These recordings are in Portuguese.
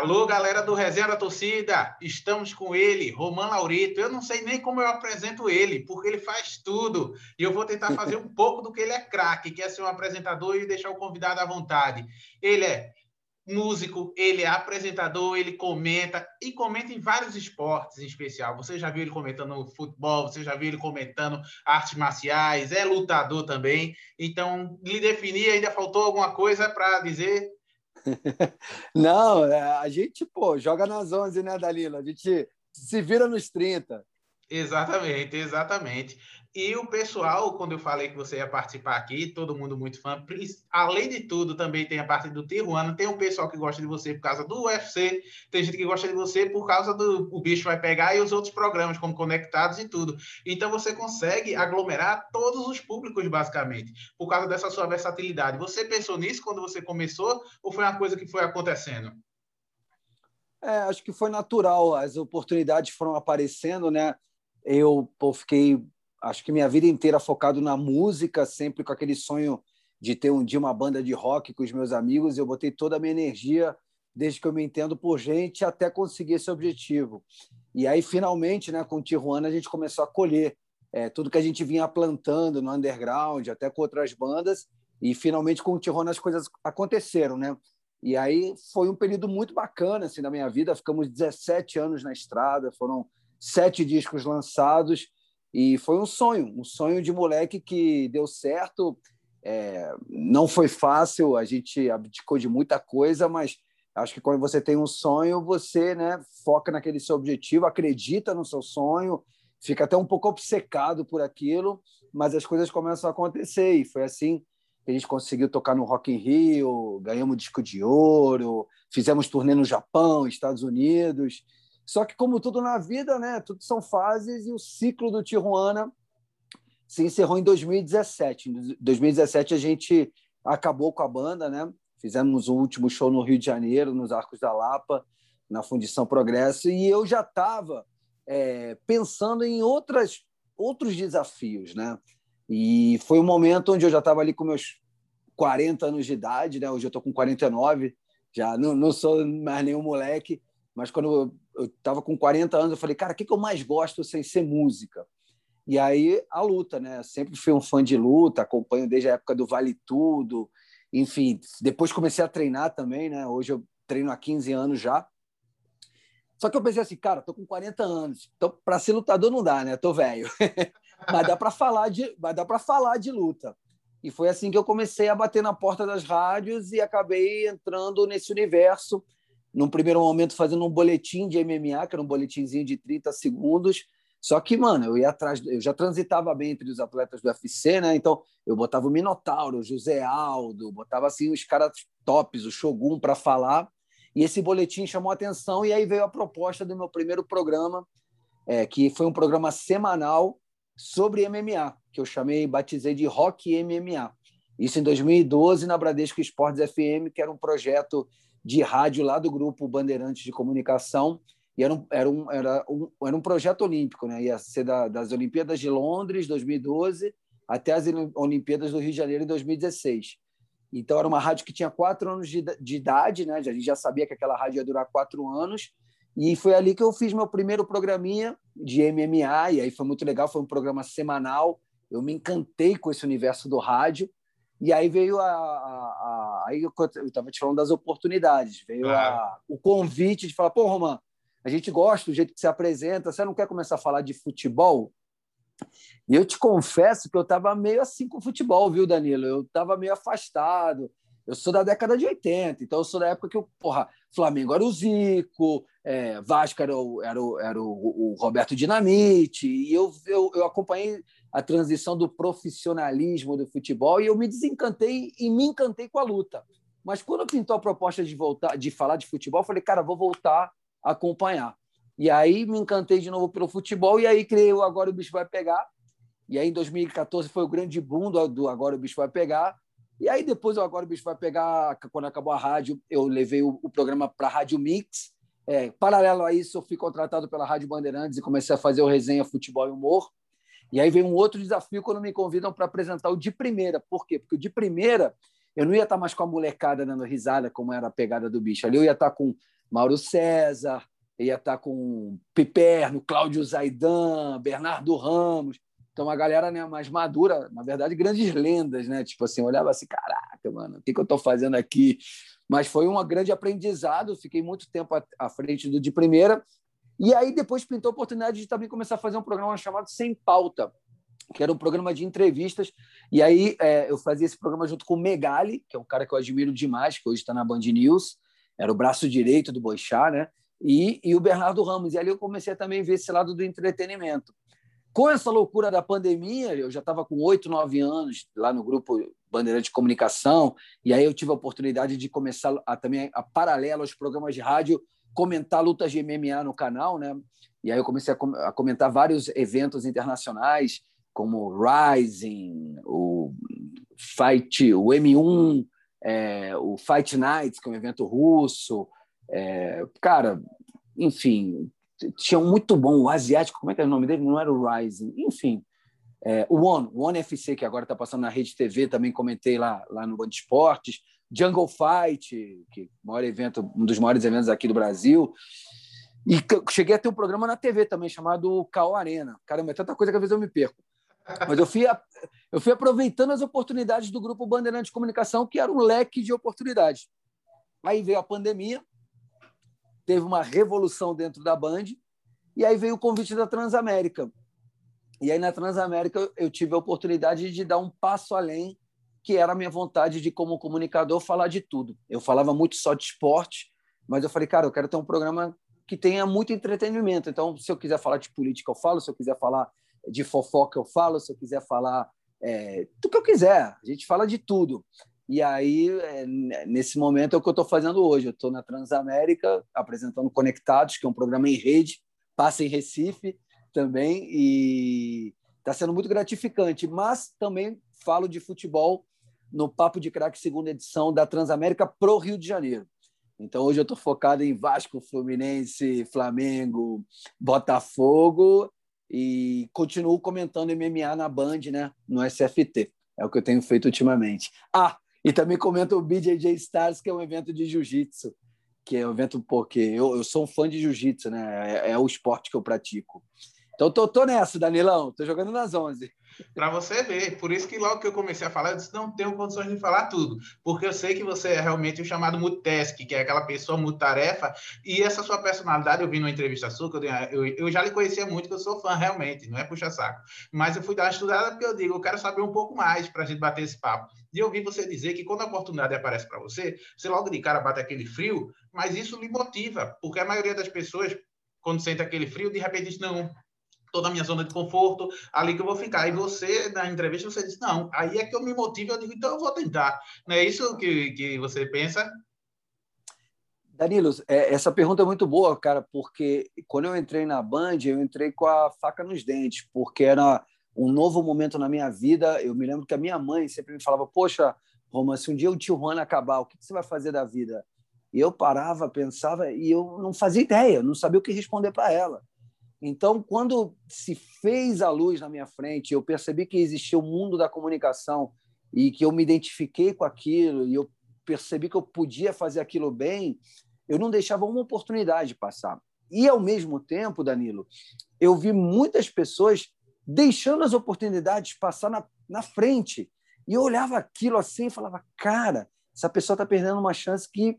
Alô, galera do Resenha da Torcida, estamos com ele, Roman Laurito. Eu não sei nem como eu apresento ele, porque ele faz tudo. E eu vou tentar fazer um pouco do que ele é craque, que é ser um apresentador e deixar o convidado à vontade. Ele é músico, ele é apresentador, ele comenta e comenta em vários esportes em especial. Você já viu ele comentando futebol, você já viu ele comentando artes marciais, é lutador também. Então, lhe definir, ainda faltou alguma coisa para dizer? Não, é, a gente, pô, joga nas 11, né, Dalila? A gente se vira nos 30. Exatamente, exatamente. E o pessoal, quando eu falei que você ia participar aqui, todo mundo muito fã, além de tudo, também tem a parte do Tijuana, tem o pessoal que gosta de você por causa do UFC, tem gente que gosta de você por causa do O Bicho Vai Pegar e os outros programas, como Conectados e tudo. Então você consegue aglomerar todos os públicos, basicamente, por causa dessa sua versatilidade. Você pensou nisso quando você começou ou foi uma coisa que foi acontecendo? É, acho que foi natural, as oportunidades foram aparecendo, né? Eu pô, fiquei acho que minha vida inteira focado na música, sempre com aquele sonho de ter um dia uma banda de rock com os meus amigos. Eu botei toda a minha energia, desde que eu me entendo por gente, até conseguir esse objetivo. E aí, finalmente, né, com Tijuana, a gente começou a colher é, tudo que a gente vinha plantando no underground, até com outras bandas. E finalmente, com o Tijuana, as coisas aconteceram, né? E aí foi um período muito bacana assim, na minha vida. Ficamos 17 anos na estrada, foram sete discos lançados e foi um sonho, um sonho de moleque que deu certo. É, não foi fácil, a gente abdicou de muita coisa, mas acho que quando você tem um sonho, você né, foca naquele seu objetivo, acredita no seu sonho, fica até um pouco obcecado por aquilo, mas as coisas começam a acontecer. E foi assim que a gente conseguiu tocar no Rock in Rio, ganhamos disco de ouro, fizemos turnê no Japão, Estados Unidos. Só que, como tudo na vida, né, tudo são fases e o ciclo do Tijuana se encerrou em 2017. Em 2017, a gente acabou com a banda, né? Fizemos o último show no Rio de Janeiro, nos Arcos da Lapa, na Fundição Progresso, e eu já estava é, pensando em outras, outros desafios, né? E foi um momento onde eu já estava ali com meus 40 anos de idade, né? Hoje eu estou com 49, já não, não sou mais nenhum moleque, mas quando eu estava com 40 anos, eu falei, cara, o que, que eu mais gosto sem ser música? E aí a luta, né? Sempre fui um fã de luta, acompanho desde a época do Vale Tudo, enfim. Depois comecei a treinar também, né? Hoje eu treino há 15 anos já. Só que eu pensei assim, cara, tô com 40 anos, então para ser lutador não dá, né? Tô velho. mas dá para falar de, mas dá para falar de luta. E foi assim que eu comecei a bater na porta das rádios e acabei entrando nesse universo num primeiro momento fazendo um boletim de MMA, que era um boletimzinho de 30 segundos. Só que, mano, eu ia atrás, eu já transitava bem entre os atletas do UFC, né? Então, eu botava o Minotauro, o José Aldo, botava assim os caras tops, o Shogun para falar. E esse boletim chamou atenção e aí veio a proposta do meu primeiro programa, é, que foi um programa semanal sobre MMA, que eu chamei, batizei de Rock MMA. Isso em 2012 na Bradesco Esportes FM, que era um projeto de rádio lá do grupo Bandeirantes de Comunicação e era um, era um, era um, era um projeto olímpico, né? ia ser da, das Olimpíadas de Londres, 2012, até as Olimpíadas do Rio de Janeiro, em 2016. Então, era uma rádio que tinha quatro anos de, de idade, né? a gente já sabia que aquela rádio ia durar quatro anos, e foi ali que eu fiz meu primeiro programinha de MMA, e aí foi muito legal, foi um programa semanal, eu me encantei com esse universo do rádio, e aí veio a. a, a aí eu estava te falando das oportunidades, veio a, o convite de falar: pô, Roman, a gente gosta do jeito que você apresenta, você não quer começar a falar de futebol? E eu te confesso que eu estava meio assim com o futebol, viu, Danilo? Eu estava meio afastado. Eu sou da década de 80, então eu sou da época que o porra, Flamengo era o Zico, é, Vasco era, o, era, o, era o, o, Roberto Dinamite, e eu, eu, eu acompanhei a transição do profissionalismo do futebol e eu me desencantei e me encantei com a luta. Mas quando pintou a proposta de voltar, de falar de futebol, falei, cara, vou voltar a acompanhar. E aí me encantei de novo pelo futebol e aí criei o Agora o Bicho Vai Pegar. E aí em 2014 foi o grande boom do, do Agora o Bicho Vai Pegar. E aí depois o Agora o Bicho Vai Pegar, quando acabou a rádio, eu levei o, o programa para a Rádio Mix. É, paralelo a isso, eu fui contratado pela Rádio Bandeirantes e comecei a fazer o resenha Futebol e Humor. E aí vem um outro desafio quando me convidam para apresentar o de primeira. Por quê? Porque o de primeira eu não ia estar mais com a molecada dando risada, como era a pegada do bicho. Ali eu ia estar com Mauro César, ia estar com Piperno, Cláudio Zaidan, Bernardo Ramos. Então, uma galera né, mais madura, na verdade, grandes lendas, né? Tipo assim, olhava assim, caraca, mano, o que, que eu estou fazendo aqui? Mas foi um grande aprendizado, fiquei muito tempo à frente do de primeira. E aí depois pintou a oportunidade de também começar a fazer um programa chamado Sem Pauta, que era um programa de entrevistas. E aí é, eu fazia esse programa junto com o Megali, que é um cara que eu admiro demais, que hoje está na Band News, era o braço direito do Boixá, né? E, e o Bernardo Ramos. E ali eu comecei a também ver esse lado do entretenimento. Com essa loucura da pandemia, eu já estava com oito, nove anos lá no grupo Bandeirante de Comunicação, e aí eu tive a oportunidade de começar a, também, a paralelo aos programas de rádio, comentar lutas de MMA no canal, né? E aí eu comecei a comentar vários eventos internacionais, como Rising, o Fight, o M1, é, o Fight Nights, que é um evento russo. É, cara, enfim, tinha um muito bom, o asiático, como é que é o nome dele? Não era o Rising, enfim. É, o One, o One FC, que agora está passando na Rede TV, também comentei lá, lá no Band Esportes. Jungle Fight, que é maior evento, um dos maiores eventos aqui do Brasil. E cheguei a ter um programa na TV também, chamado Cal Arena. Caramba, é tanta coisa que às vezes eu me perco. Mas eu fui, eu fui aproveitando as oportunidades do Grupo Bandeirante de Comunicação, que era um leque de oportunidades. Aí veio a pandemia, teve uma revolução dentro da Band, e aí veio o convite da Transamérica. E aí na Transamérica eu tive a oportunidade de dar um passo além, que era a minha vontade de, como comunicador, falar de tudo. Eu falava muito só de esporte, mas eu falei, cara, eu quero ter um programa que tenha muito entretenimento. Então, se eu quiser falar de política, eu falo. Se eu quiser falar de fofoca eu falo, se eu quiser falar é, do que eu quiser, a gente fala de tudo. E aí, é, nesse momento, é o que eu estou fazendo hoje. Eu estou na Transamérica, apresentando Conectados, que é um programa em rede, passa em Recife também, e está sendo muito gratificante. Mas também falo de futebol no Papo de Craque, segunda edição da Transamérica, pro Rio de Janeiro. Então, hoje eu estou focado em Vasco, Fluminense, Flamengo, Botafogo e continuo comentando MMA na Band, né? No SFT. É o que eu tenho feito ultimamente. Ah, e também comento o BJJ Stars, que é um evento de jiu-jitsu, que é um evento porque eu, eu sou um fã de jiu-jitsu, né? É, é, o esporte que eu pratico. Então, tô, tô nessa, Danilão. Tô jogando nas 11 para você ver. Por isso que logo que eu comecei a falar, eu disse, não tenho condições de falar tudo, porque eu sei que você é realmente o chamado multitask, que é aquela pessoa multarefa, e essa sua personalidade, eu vi numa entrevista sua, que eu, eu, eu já lhe conhecia muito, que eu sou fã realmente, não é puxa-saco, mas eu fui dar uma estudada porque eu digo, eu quero saber um pouco mais para a gente bater esse papo. E eu vi você dizer que quando a oportunidade aparece para você, você logo de cara bate aquele frio, mas isso lhe motiva, porque a maioria das pessoas, quando sente aquele frio, de repente diz, não, toda a minha zona de conforto, ali que eu vou ficar. E você, na entrevista, você disse, não, aí é que eu me motivo, eu digo, então eu vou tentar. Não é isso que, que você pensa? Danilo, é, essa pergunta é muito boa, cara, porque quando eu entrei na Band, eu entrei com a faca nos dentes, porque era um novo momento na minha vida. Eu me lembro que a minha mãe sempre me falava, poxa, Roma, se um dia o tio Juan acabar, o que você vai fazer da vida? E eu parava, pensava, e eu não fazia ideia, não sabia o que responder para ela. Então, quando se fez a luz na minha frente, eu percebi que existia o mundo da comunicação e que eu me identifiquei com aquilo e eu percebi que eu podia fazer aquilo bem, eu não deixava uma oportunidade passar. E, ao mesmo tempo, Danilo, eu vi muitas pessoas deixando as oportunidades passar na, na frente. E eu olhava aquilo assim e falava, cara, essa pessoa está perdendo uma chance que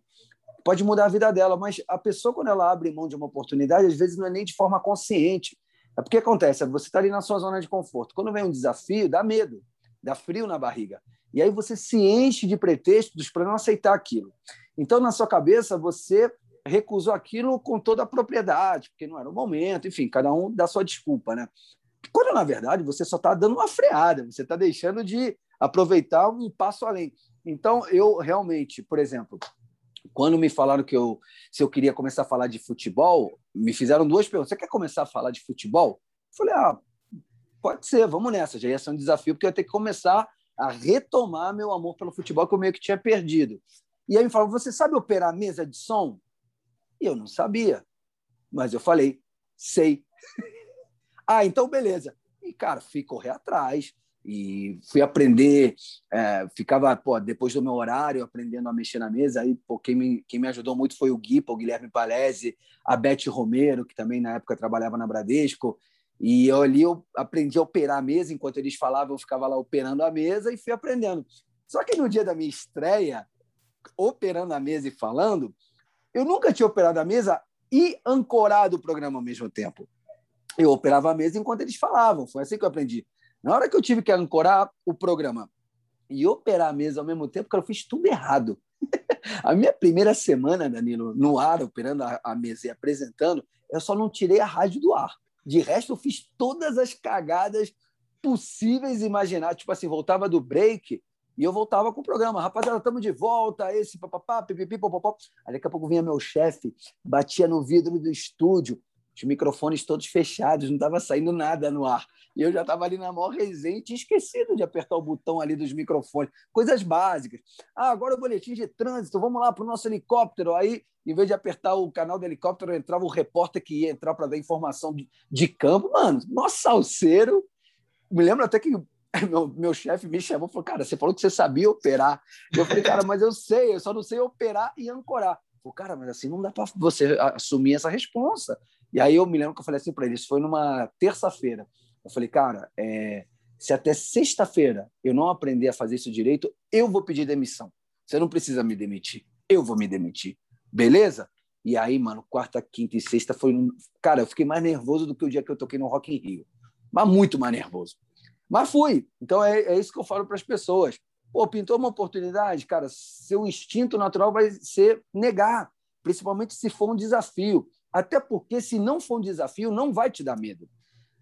pode mudar a vida dela, mas a pessoa, quando ela abre mão de uma oportunidade, às vezes não é nem de forma consciente. É porque acontece, você está ali na sua zona de conforto. Quando vem um desafio, dá medo, dá frio na barriga. E aí você se enche de pretextos para não aceitar aquilo. Então, na sua cabeça, você recusou aquilo com toda a propriedade, porque não era o momento, enfim, cada um dá sua desculpa, né? Quando, na verdade, você só está dando uma freada, você está deixando de aproveitar um passo além. Então, eu realmente, por exemplo, quando me falaram que eu, se eu queria começar a falar de futebol, me fizeram duas perguntas. Você quer começar a falar de futebol? Eu falei, ah, pode ser, vamos nessa. Já ia ser um desafio, porque eu ia ter que começar a retomar meu amor pelo futebol que eu meio que tinha perdido. E aí me falaram, você sabe operar mesa de som? E eu não sabia. Mas eu falei, sei. ah, então beleza. E, cara, fui correr atrás e fui aprender. É, ficava, pô, depois do meu horário, aprendendo a mexer na mesa. Aí, pô, quem, me, quem me ajudou muito foi o Gui, o Guilherme Palese, a Beth Romero, que também na época trabalhava na Bradesco. E eu, ali eu aprendi a operar a mesa, enquanto eles falavam, eu ficava lá operando a mesa e fui aprendendo. Só que no dia da minha estreia, operando a mesa e falando, eu nunca tinha operado a mesa e ancorado o programa ao mesmo tempo. Eu operava a mesa enquanto eles falavam, foi assim que eu aprendi. Na hora que eu tive que ancorar o programa e operar a mesa ao mesmo tempo, cara, eu fiz tudo errado. a minha primeira semana, Danilo, no ar, operando a, a mesa e apresentando, eu só não tirei a rádio do ar. De resto, eu fiz todas as cagadas possíveis imaginar. Tipo assim, voltava do break e eu voltava com o programa. Rapaziada, estamos de volta, esse papapá, pipipi, popopó. Aí daqui a pouco vinha meu chefe, batia no vidro do estúdio, os microfones todos fechados, não estava saindo nada no ar. E eu já estava ali na maior resenha tinha esquecido de apertar o botão ali dos microfones. Coisas básicas. Ah, agora o boletim de trânsito, vamos lá para o nosso helicóptero. Aí, em vez de apertar o canal do helicóptero, entrava o repórter que ia entrar para dar informação de, de campo. Mano, nosso salseiro. Me lembro até que meu, meu chefe me chamou e falou: Cara, você falou que você sabia operar. Eu falei: Cara, mas eu sei, eu só não sei operar e ancorar. Falei, cara, mas assim não dá para você assumir essa responsa. E aí eu me lembro que eu falei assim para ele: Isso foi numa terça-feira. Eu falei, cara, é, se até sexta-feira eu não aprender a fazer isso direito, eu vou pedir demissão. Você não precisa me demitir, eu vou me demitir. Beleza? E aí, mano, quarta, quinta e sexta foi. Cara, eu fiquei mais nervoso do que o dia que eu toquei no Rock in Rio. Mas muito mais nervoso. Mas fui. Então é, é isso que eu falo para as pessoas. Pô, pintou uma oportunidade, cara, seu instinto natural vai ser negar, principalmente se for um desafio. Até porque, se não for um desafio, não vai te dar medo.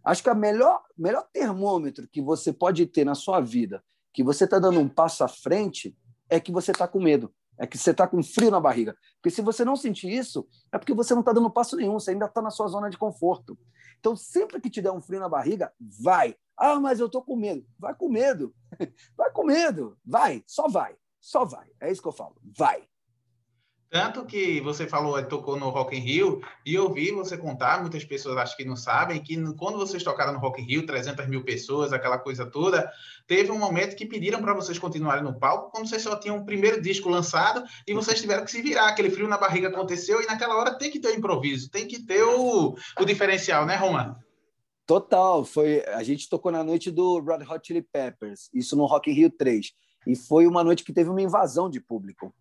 Acho que o melhor, melhor termômetro que você pode ter na sua vida, que você está dando um passo à frente, é que você está com medo, é que você está com frio na barriga. Porque se você não sentir isso, é porque você não está dando passo nenhum, você ainda está na sua zona de conforto. Então, sempre que te der um frio na barriga, vai. Ah, mas eu estou com medo. Vai com medo. Vai com medo. Vai, só vai. Só vai. É isso que eu falo. Vai. Tanto que você falou, tocou no Rock in Rio, e eu vi você contar, muitas pessoas acho que não sabem, que quando vocês tocaram no Rock in Rio, 300 mil pessoas, aquela coisa toda, teve um momento que pediram para vocês continuarem no palco, quando vocês só tinham o primeiro disco lançado, e vocês tiveram que se virar, aquele frio na barriga aconteceu, e naquela hora tem que ter o improviso, tem que ter o, o diferencial, né, Roman? Total, foi, a gente tocou na noite do Red Hot Chili Peppers, isso no Rock in Rio 3, e foi uma noite que teve uma invasão de público.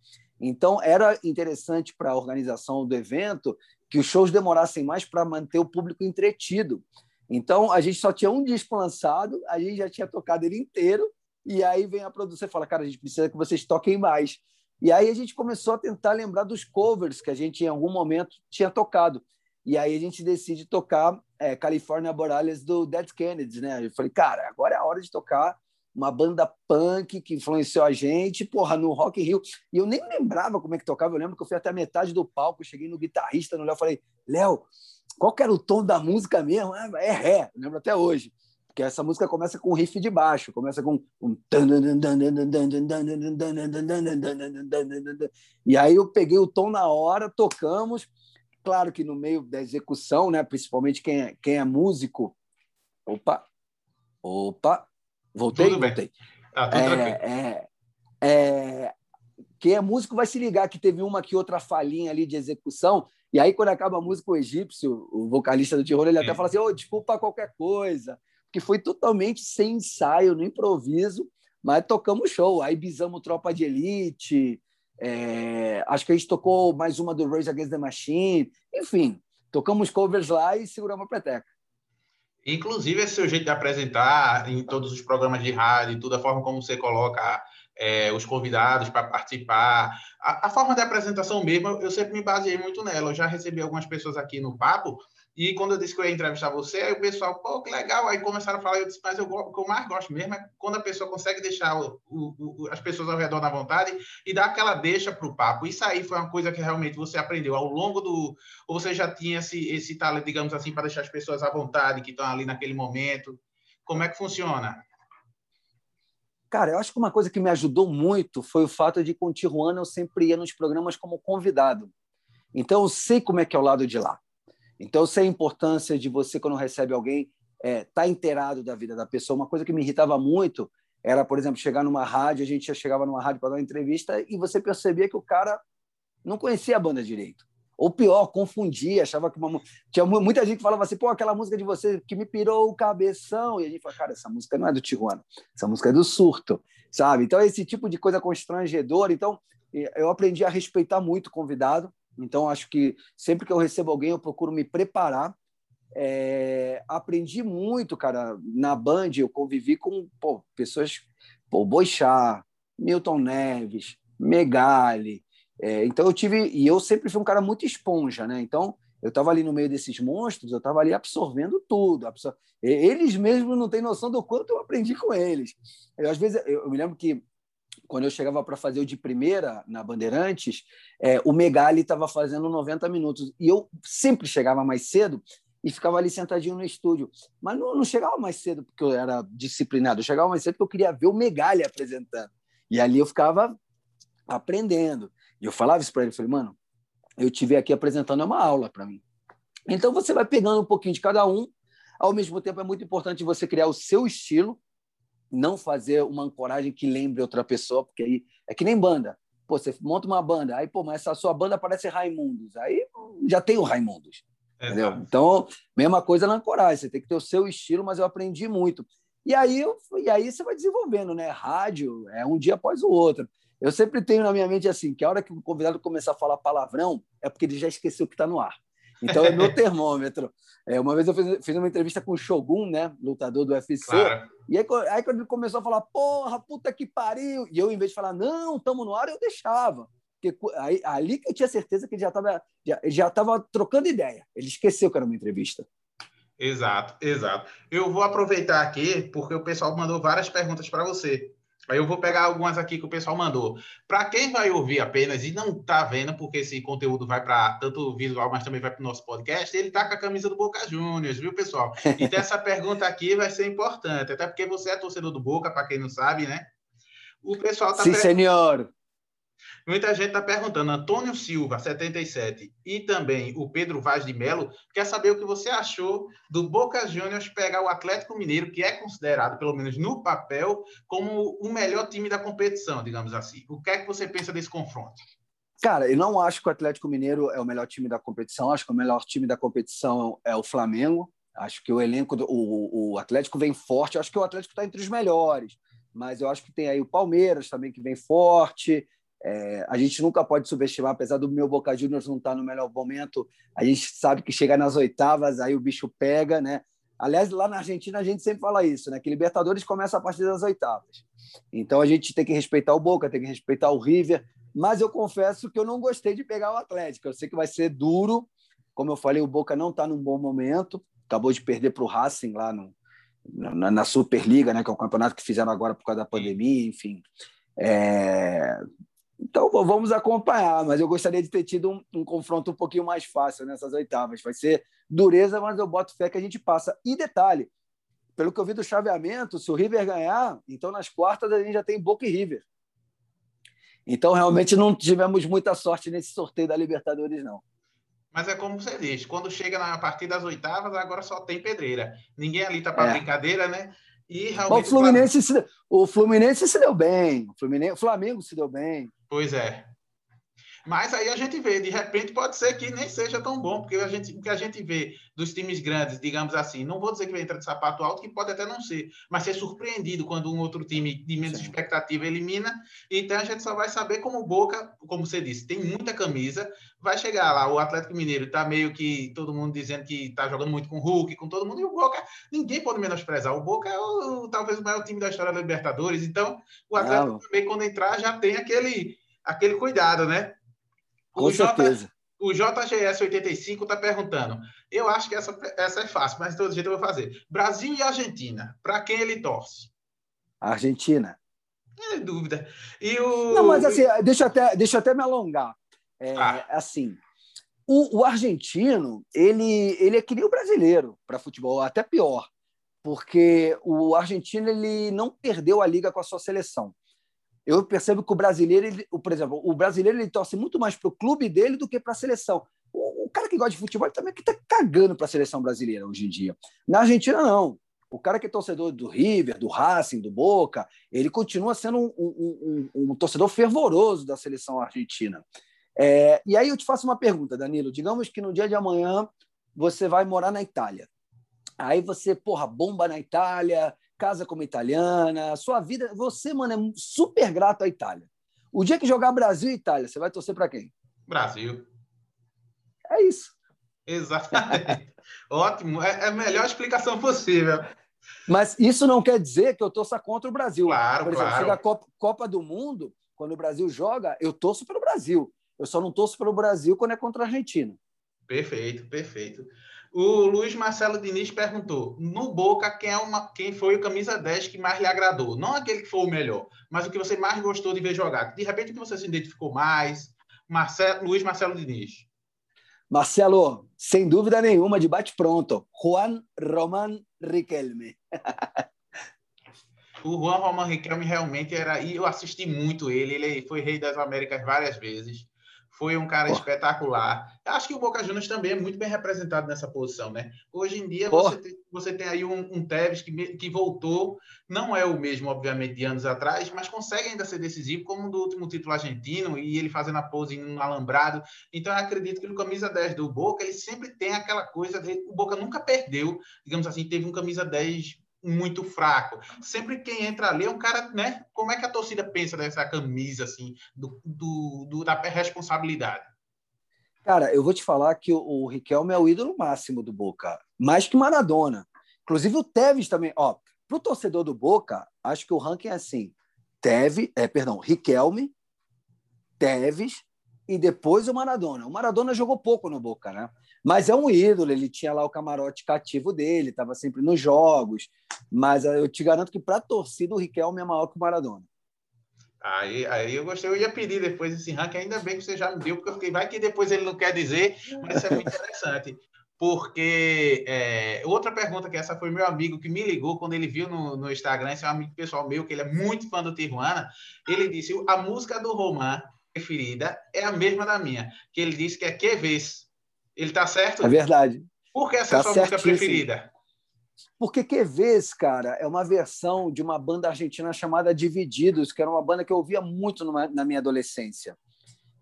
Então, era interessante para a organização do evento que os shows demorassem mais para manter o público entretido. Então, a gente só tinha um disco lançado, a gente já tinha tocado ele inteiro, e aí vem a produção e fala: cara, a gente precisa que vocês toquem mais. E aí a gente começou a tentar lembrar dos covers que a gente, em algum momento, tinha tocado. E aí a gente decide tocar é, California Borealis do Dead Kennedys, né? Eu falei, cara, agora é a hora de tocar uma banda punk que influenciou a gente, porra, no Rock in Rio. E eu nem lembrava como é que tocava. Eu lembro que eu fui até a metade do palco, cheguei no guitarrista, no Léo, falei, Léo, qual que era o tom da música mesmo? Ah, é ré, eu lembro até hoje. Porque essa música começa com um riff de baixo, começa com um. E aí eu peguei o tom na hora, tocamos. Claro que no meio da execução, né, principalmente quem é, quem é músico. Opa, opa, Voltei? Tudo bem. Voltei. Tá, tudo é, é, é, quem é músico vai se ligar que teve uma que outra falhinha ali de execução, e aí quando acaba a música, o egípcio, o vocalista do terror, ele até fala assim, oh, desculpa qualquer coisa, porque foi totalmente sem ensaio, no improviso, mas tocamos show, aí bisamos Tropa de Elite, é, acho que a gente tocou mais uma do Rage Against the Machine, enfim, tocamos covers lá e seguramos a peteca. Inclusive, esse seu jeito de apresentar em todos os programas de rádio, toda a forma como você coloca é, os convidados para participar, a, a, forma de apresentação mesmo, eu sempre me baseei muito nela. Eu já recebi algumas pessoas aqui no papo E quando eu disse que eu ia entrevistar você, aí o pessoal, pô, que legal. Aí começaram a falar, eu disse, mas eu, o que eu mais gosto mesmo é quando a pessoa consegue deixar o, o, o, as pessoas ao redor na vontade e dar aquela deixa para o papo. Isso aí foi uma coisa que realmente você aprendeu ao longo do. Ou você já tinha esse, esse talento, digamos assim, para deixar as pessoas à vontade, que estão ali naquele momento? Como é que funciona? Cara, eu acho que uma coisa que me ajudou muito foi o fato de, com o Tijuana, eu sempre ia nos programas como convidado. Então, eu sei como é que é o lado de lá. Então, sei a importância de você, quando recebe alguém, é, tá inteirado da vida da pessoa. Uma coisa que me irritava muito era, por exemplo, chegar numa rádio, a gente já chegava numa rádio para dar uma entrevista e você percebia que o cara não conhecia a banda direito. Ou pior, confundia, achava que uma... tinha muita gente que falava assim, pô, aquela música de você que me pirou o cabeção. E a gente fala, cara, essa música não é do Tijuana, essa música é do surto, sabe? Então, esse tipo de coisa constrangedora. Então, eu aprendi a respeitar muito o convidado, então, acho que sempre que eu recebo alguém, eu procuro me preparar. É, aprendi muito, cara. Na Band, eu convivi com pô, pessoas, pô, Boixá, Milton Neves, Megali. É, então, eu tive. E eu sempre fui um cara muito esponja, né? Então, eu estava ali no meio desses monstros, eu estava ali absorvendo tudo. Absor... Eles mesmos não têm noção do quanto eu aprendi com eles. Eu, às vezes, eu, eu me lembro que quando eu chegava para fazer o de primeira na Bandeirantes, é, o Megali estava fazendo 90 minutos. E eu sempre chegava mais cedo e ficava ali sentadinho no estúdio. Mas não, não chegava mais cedo porque eu era disciplinado, eu chegava mais cedo porque eu queria ver o Megali apresentando. E ali eu ficava aprendendo. E eu falava isso para ele, eu falei, mano, eu tive aqui apresentando é uma aula para mim. Então você vai pegando um pouquinho de cada um. Ao mesmo tempo é muito importante você criar o seu estilo, não fazer uma ancoragem que lembre outra pessoa, porque aí é que nem banda. Pô, você monta uma banda, aí, pô, mas essa sua banda parece Raimundos. Aí já tem o Raimundos. Entendeu? Então, mesma coisa na ancoragem, você tem que ter o seu estilo, mas eu aprendi muito. E aí, eu, e aí você vai desenvolvendo, né? Rádio é um dia após o outro. Eu sempre tenho na minha mente assim, que a hora que o convidado começar a falar palavrão, é porque ele já esqueceu que está no ar. Então é meu termômetro. É, uma vez eu fiz, fiz, uma entrevista com o Shogun, né, lutador do UFC, claro. e aí, aí, quando ele começou a falar, porra, puta que pariu, e eu, em vez de falar, não, tamo no ar, eu deixava. Porque aí, ali que eu tinha certeza que ele já estava já, já tava trocando ideia. Ele esqueceu que era uma entrevista. Exato, exato. Eu vou aproveitar aqui, porque o pessoal mandou várias perguntas para você. Aí eu vou pegar algumas aqui que o pessoal mandou. Para quem vai ouvir apenas e não está vendo, porque esse conteúdo vai para tanto visual, mas também vai para o nosso podcast, ele está com a camisa do Boca Juniors, viu, pessoal? Então essa pergunta aqui vai ser importante, até porque você é torcedor do Boca, para quem não sabe, né? O pessoal está. Sim, per... senhor. Muita gente está perguntando, Antônio Silva, 77, e também o Pedro Vaz de Melo, quer saber o que você achou do Boca Juniors pegar o Atlético Mineiro, que é considerado, pelo menos no papel, como o melhor time da competição, digamos assim. O que é que você pensa desse confronto? Cara, eu não acho que o Atlético Mineiro é o melhor time da competição, acho que o melhor time da competição é o Flamengo. Acho que o elenco, do, o, o Atlético vem forte, acho que o Atlético está entre os melhores, mas eu acho que tem aí o Palmeiras também que vem forte. É, a gente nunca pode subestimar, apesar do meu Boca Juniors não estar tá no melhor momento, a gente sabe que chega nas oitavas, aí o bicho pega, né? Aliás, lá na Argentina a gente sempre fala isso, né? Que Libertadores começa a partir das oitavas. Então a gente tem que respeitar o Boca, tem que respeitar o River, mas eu confesso que eu não gostei de pegar o Atlético. Eu sei que vai ser duro, como eu falei, o Boca não está num bom momento, acabou de perder para o Racing lá no, na, na, Superliga, né? Que é o campeonato que fizeram agora por causa da pandemia, enfim. É, então vamos acompanhar, mas eu gostaria de ter tido um, um, confronto um pouquinho mais fácil nessas oitavas. Vai ser dureza, mas eu boto fé que a gente passa. E detalhe, pelo que eu vi do chaveamento, se o River ganhar, então nas quartas a gente já tem Boca e River. Então realmente não tivemos muita sorte nesse sorteio da Libertadores, não. Mas é como você diz, quando chega na partir das oitavas, agora só tem pedreira. Ninguém ali tá para é. brincadeira, né? E realmente, o Fluminense, se, o Fluminense se deu bem, o, Fluminense, o Flamengo se deu bem. Pois é. Mas aí a gente vê, de repente pode ser que nem seja tão bom, porque a gente, o que a gente vê dos times grandes, digamos assim, não vou dizer que vai entrar de sapato alto, que pode até não ser, mas ser surpreendido quando um outro time de menos Sim. expectativa elimina. Então a gente só vai saber como o Boca, como você disse, tem muita camisa, vai chegar lá. O Atlético Mineiro está meio que todo mundo dizendo que está jogando muito com o Hulk, com todo mundo, e o Boca, ninguém pode menosprezar. O Boca é o, talvez o maior time da história da Libertadores, então o Atlético não. também, quando entrar, já tem aquele, aquele cuidado, né? Com certeza. O JGS85 está perguntando. Eu acho que essa, essa é fácil, mas de todo jeito eu vou fazer. Brasil e Argentina, para quem ele torce? Argentina. É dúvida. E o... Não, mas assim, deixa eu até, deixa eu até me alongar. É, ah. Assim, o, o, argentino, ele, ele é que nem o brasileiro para futebol, até pior, porque o argentino ele não perdeu a liga com a sua seleção. Eu percebo que o brasileiro, ele, por exemplo, o brasileiro ele torce muito mais para o clube dele do que para a seleção. O, o, cara que gosta de futebol também que está cagando para a seleção brasileira hoje em dia. Na Argentina, não. O cara que é torcedor do River, do Racing, do Boca, ele continua sendo um, um, um, um torcedor fervoroso da seleção argentina. É, e aí eu te faço uma pergunta, Danilo. Digamos que no dia de amanhã você vai morar na Itália. Aí você, porra, bomba na Itália, casa como italiana, sua vida. Você, mano, é super grato à Itália. O dia que jogar Brasil e Itália, você vai torcer para quem? Brasil. É isso. Exatamente. Ótimo, é, é a melhor explicação possível. Mas isso não quer dizer que eu torça contra o Brasil. Claro, Por exemplo, claro. chega a Copa, Copa, do Mundo, quando o Brasil joga, eu torço pelo Brasil. Eu só não torço pelo Brasil quando é contra a Argentina. Perfeito, perfeito. O Luiz Marcelo Diniz perguntou: no Boca, quem, é uma, quem foi o camisa 10 que mais lhe agradou? Não aquele que foi o melhor, mas o que você mais gostou de ver jogar. De repente, o que você se identificou mais? Marcelo, Luiz Marcelo Diniz. Marcelo, sem dúvida nenhuma, de bate-pronto. Juan Roman Riquelme. o Juan Roman Riquelme realmente era. E eu assisti muito ele. Ele foi rei das Américas várias vezes. Foi um cara espetacular. Acho que o Boca Juniors também é muito bem representado nessa posição, né? Hoje em dia você tem, você tem, aí um, um Tevez que, que voltou, não é o mesmo, obviamente, de anos atrás, mas consegue ainda ser decisivo, como do último título argentino, e ele fazendo a pose no alambrado. Então eu acredito que no camisa 10 do Boca, ele sempre tem aquela coisa, de, o Boca nunca perdeu, digamos assim, teve um camisa 10 muito fraco. Sempre quem entra ali é um cara, né? Como é que a torcida pensa dessa camisa, assim, do, do, do da responsabilidade? Cara, eu vou te falar que o, o Riquelme é o ídolo máximo do Boca, mais que Maradona. Inclusive o Tevez também, ó. Para o torcedor do Boca, acho que o ranking é assim: Tevez, é, perdão, Riquelme, Tevez e depois o Maradona. O Maradona jogou pouco no Boca, né? Mas é um ídolo, ele tinha lá o camarote cativo dele, estava sempre nos jogos. Mas eu te garanto que para a torcida o Riquelme é maior que o Maradona. Aí, aí eu gostei, eu ia pedir depois esse ranking, ainda bem que você já me deu, porque eu fiquei, vai que depois ele não quer dizer, mas isso é muito interessante. Porque é, outra pergunta que essa foi meu amigo que me ligou quando ele viu no, no Instagram, esse é um amigo pessoal meu, que ele é muito fã do Tijuana, ele disse, a música do Roman preferida é a mesma da minha, que ele disse que é Que Vez. Ele tá certo? É verdade. Por que essa tá é a sua música preferida? Porque Que Vez, cara, é uma versão de uma banda argentina chamada Divididos, que era uma banda que eu ouvia muito numa, na minha adolescência.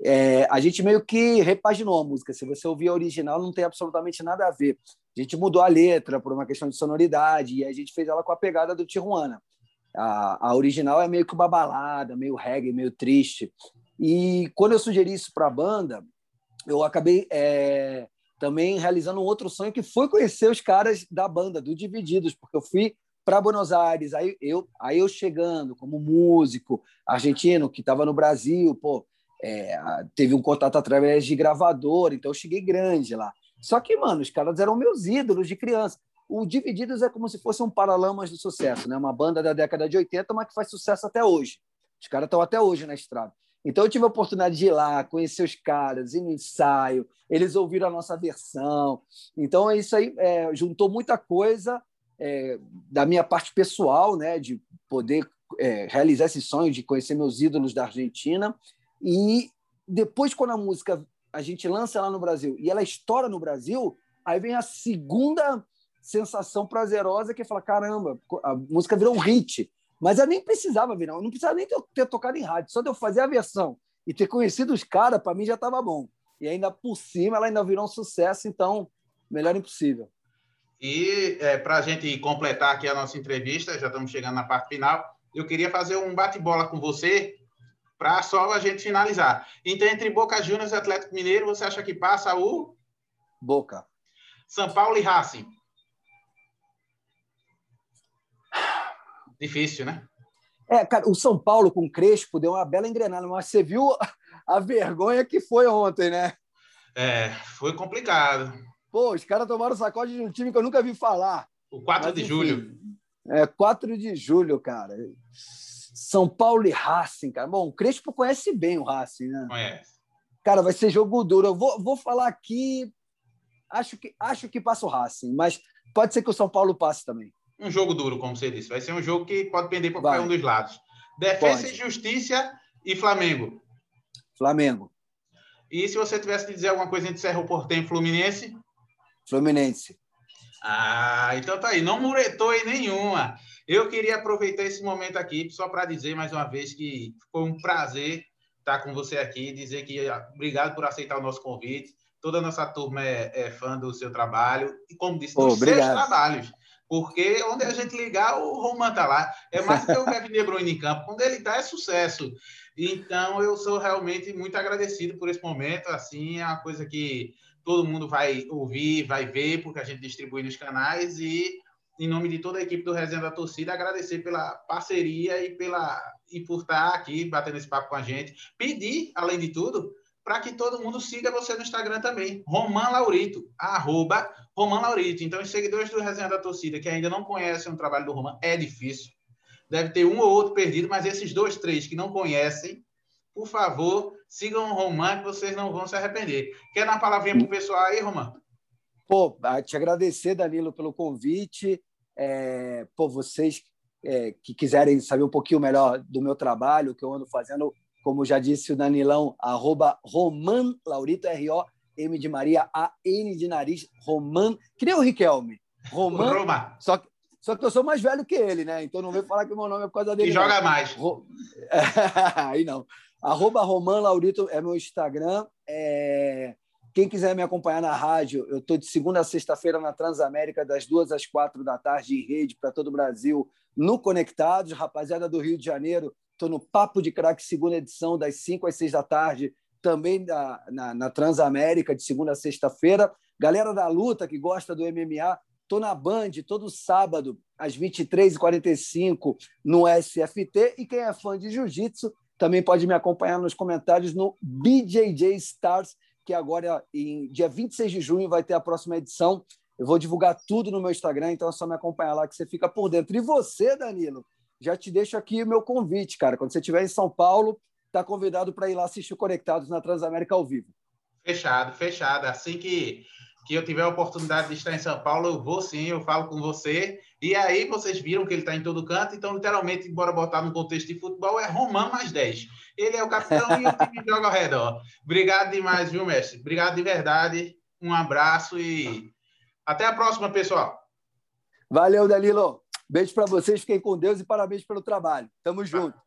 É, a gente meio que repaginou a música. Se você ouvir a original, não tem absolutamente nada a ver. A gente mudou a letra por uma questão de sonoridade e a gente fez ela com a pegada do Tijuana. A, a original é meio que uma balada, meio reggae, meio triste. E quando eu sugeri isso para a banda, eu acabei é, também realizando um outro sonho que foi conhecer os caras da banda, do Divididos, porque eu fui para Buenos Aires, aí eu, aí eu chegando como músico argentino que estava no Brasil, pô, é, teve um contato através de gravador, então eu cheguei grande lá. Só que, mano, os caras eram meus ídolos de criança. O Divididos é como se fosse um Paralamas do sucesso, né? Uma banda da década de 80, mas que faz sucesso até hoje. Os caras estão até hoje na estrada. Então eu tive a oportunidade de ir lá, conhecer os caras, ir no ensaio, eles ouviram a nossa versão. Então isso aí é, juntou muita coisa é, da minha parte pessoal, né, de poder é, realizar esse sonho de conhecer meus ídolos da Argentina. E depois, quando a música a gente lança lá no Brasil e ela estoura no Brasil, aí vem a segunda sensação prazerosa que é falar: caramba, a música virou um hit. Mas eu nem precisava virar, não precisava nem ter, ter, tocado em rádio, só de eu fazer a versão e ter conhecido os caras, para mim já estava bom. E ainda por cima, ela ainda virou um sucesso, então, melhor impossível. E é, para a gente completar aqui a nossa entrevista, já estamos chegando na parte final, eu queria fazer um bate-bola com você, para só a gente finalizar. Então, entre Boca Juniors e Atlético Mineiro, você acha que passa o. Boca. São Paulo e Racing. Difícil, né? É, cara, o São Paulo com o Crespo deu uma bela engrenada, mas você viu a vergonha que foi ontem, né? É, foi complicado. Pô, os caras tomaram sacode de um time que eu nunca vi falar. O 4 Mas, de enfim, julho. É, 4 de julho, cara. São Paulo e Racing, cara. Bom, o Crespo conhece bem o Racing, né? Conhece. Cara, vai ser jogo duro. Eu vou, vou falar aqui. Acho que, acho que passa o Racing, mas pode ser que o São Paulo passe também. Um jogo duro, como você disse. Vai ser um jogo que pode pender para qualquer um dos lados. Defesa pode. e Justiça e Flamengo. Flamengo. E se você tivesse de dizer alguma coisa entre Cerro Portem Fluminense? Fluminense. Ah, então tá aí. Não muretou em nenhuma. Eu queria aproveitar esse momento aqui só para dizer mais uma vez que foi um prazer estar com você aqui, dizer que ah, obrigado por aceitar o nosso convite. Toda a nossa turma é, é fã do seu trabalho e, como disse, dos seus trabalhos. Porque onde a gente ligar, o Roman tá lá. É mais do que o Kevin De Bruyne em campo. Quando ele tá, é sucesso. Então, eu sou realmente muito agradecido por esse momento. Assim, é uma coisa que todo mundo vai ouvir, vai ver, porque a gente distribui nos canais e em nome de toda a equipe do Resenha da Torcida, agradecer pela parceria e, pela, e por estar aqui batendo esse papo com a gente. Pedir, além de tudo, para que todo mundo siga você no Instagram também, Roman Laurito, arroba Roman Laurito. Então, os seguidores do Resenha da Torcida que ainda não conhecem o trabalho do Roman, é difícil. Deve ter um ou outro perdido, mas esses dois, três que não conhecem, por favor, sigam o Roman, que vocês não vão se arrepender. Quer dar uma palavrinha para o pessoal aí, Roman? Pô, te agradecer, Danilo, pelo convite. É, pô, vocês é, que quiserem saber um pouquinho melhor do meu trabalho, o que eu ando fazendo, como já disse o Danilão, arroba Roman Laurito, R-O-M de Maria, A-N de nariz, Roman, que nem o Riquelme. Roman, Roma. Só que, só que eu sou mais velho que ele, né? Então não vem falar que o meu nome é por causa dele. E joga mais. Ro... Aí não. Arroba Roman Laurito é meu Instagram. É... Quem quiser me acompanhar na rádio, eu estou de segunda a sexta-feira na Transamérica, das duas às quatro da tarde, em rede para todo o Brasil, no Conectados. Rapaziada do Rio de Janeiro, estou no Papo de Craque, segunda edição, das cinco às seis da tarde, também da, na, na Transamérica, de segunda a sexta-feira. Galera da luta que gosta do MMA, estou na Band todo sábado, às 23h45, no SFT. E quem é fã de jiu-jitsu também pode me acompanhar nos comentários no BJJ Stars que agora, em dia 26 de junho, vai ter a próxima edição. Eu vou divulgar tudo no meu Instagram, então é só me acompanhar lá que você fica por dentro. E você, Danilo, já te deixo aqui o meu convite, cara. Quando você estiver em São Paulo, está convidado para ir lá assistir Conectados na Transamérica ao vivo. Fechado, fechado. Assim que que eu tiver a oportunidade de estar em São Paulo, eu vou sim, eu falo com você. E aí vocês viram que ele está em todo canto, então, literalmente, bora botar no contexto de futebol, é Romão mais 10. Ele é o capitão e o time joga ao redor. Obrigado demais, viu, mestre? Obrigado de verdade. Um abraço e até a próxima, pessoal. Valeu, Danilo. Beijo para vocês, fiquem com Deus e parabéns pelo trabalho. Tamo junto.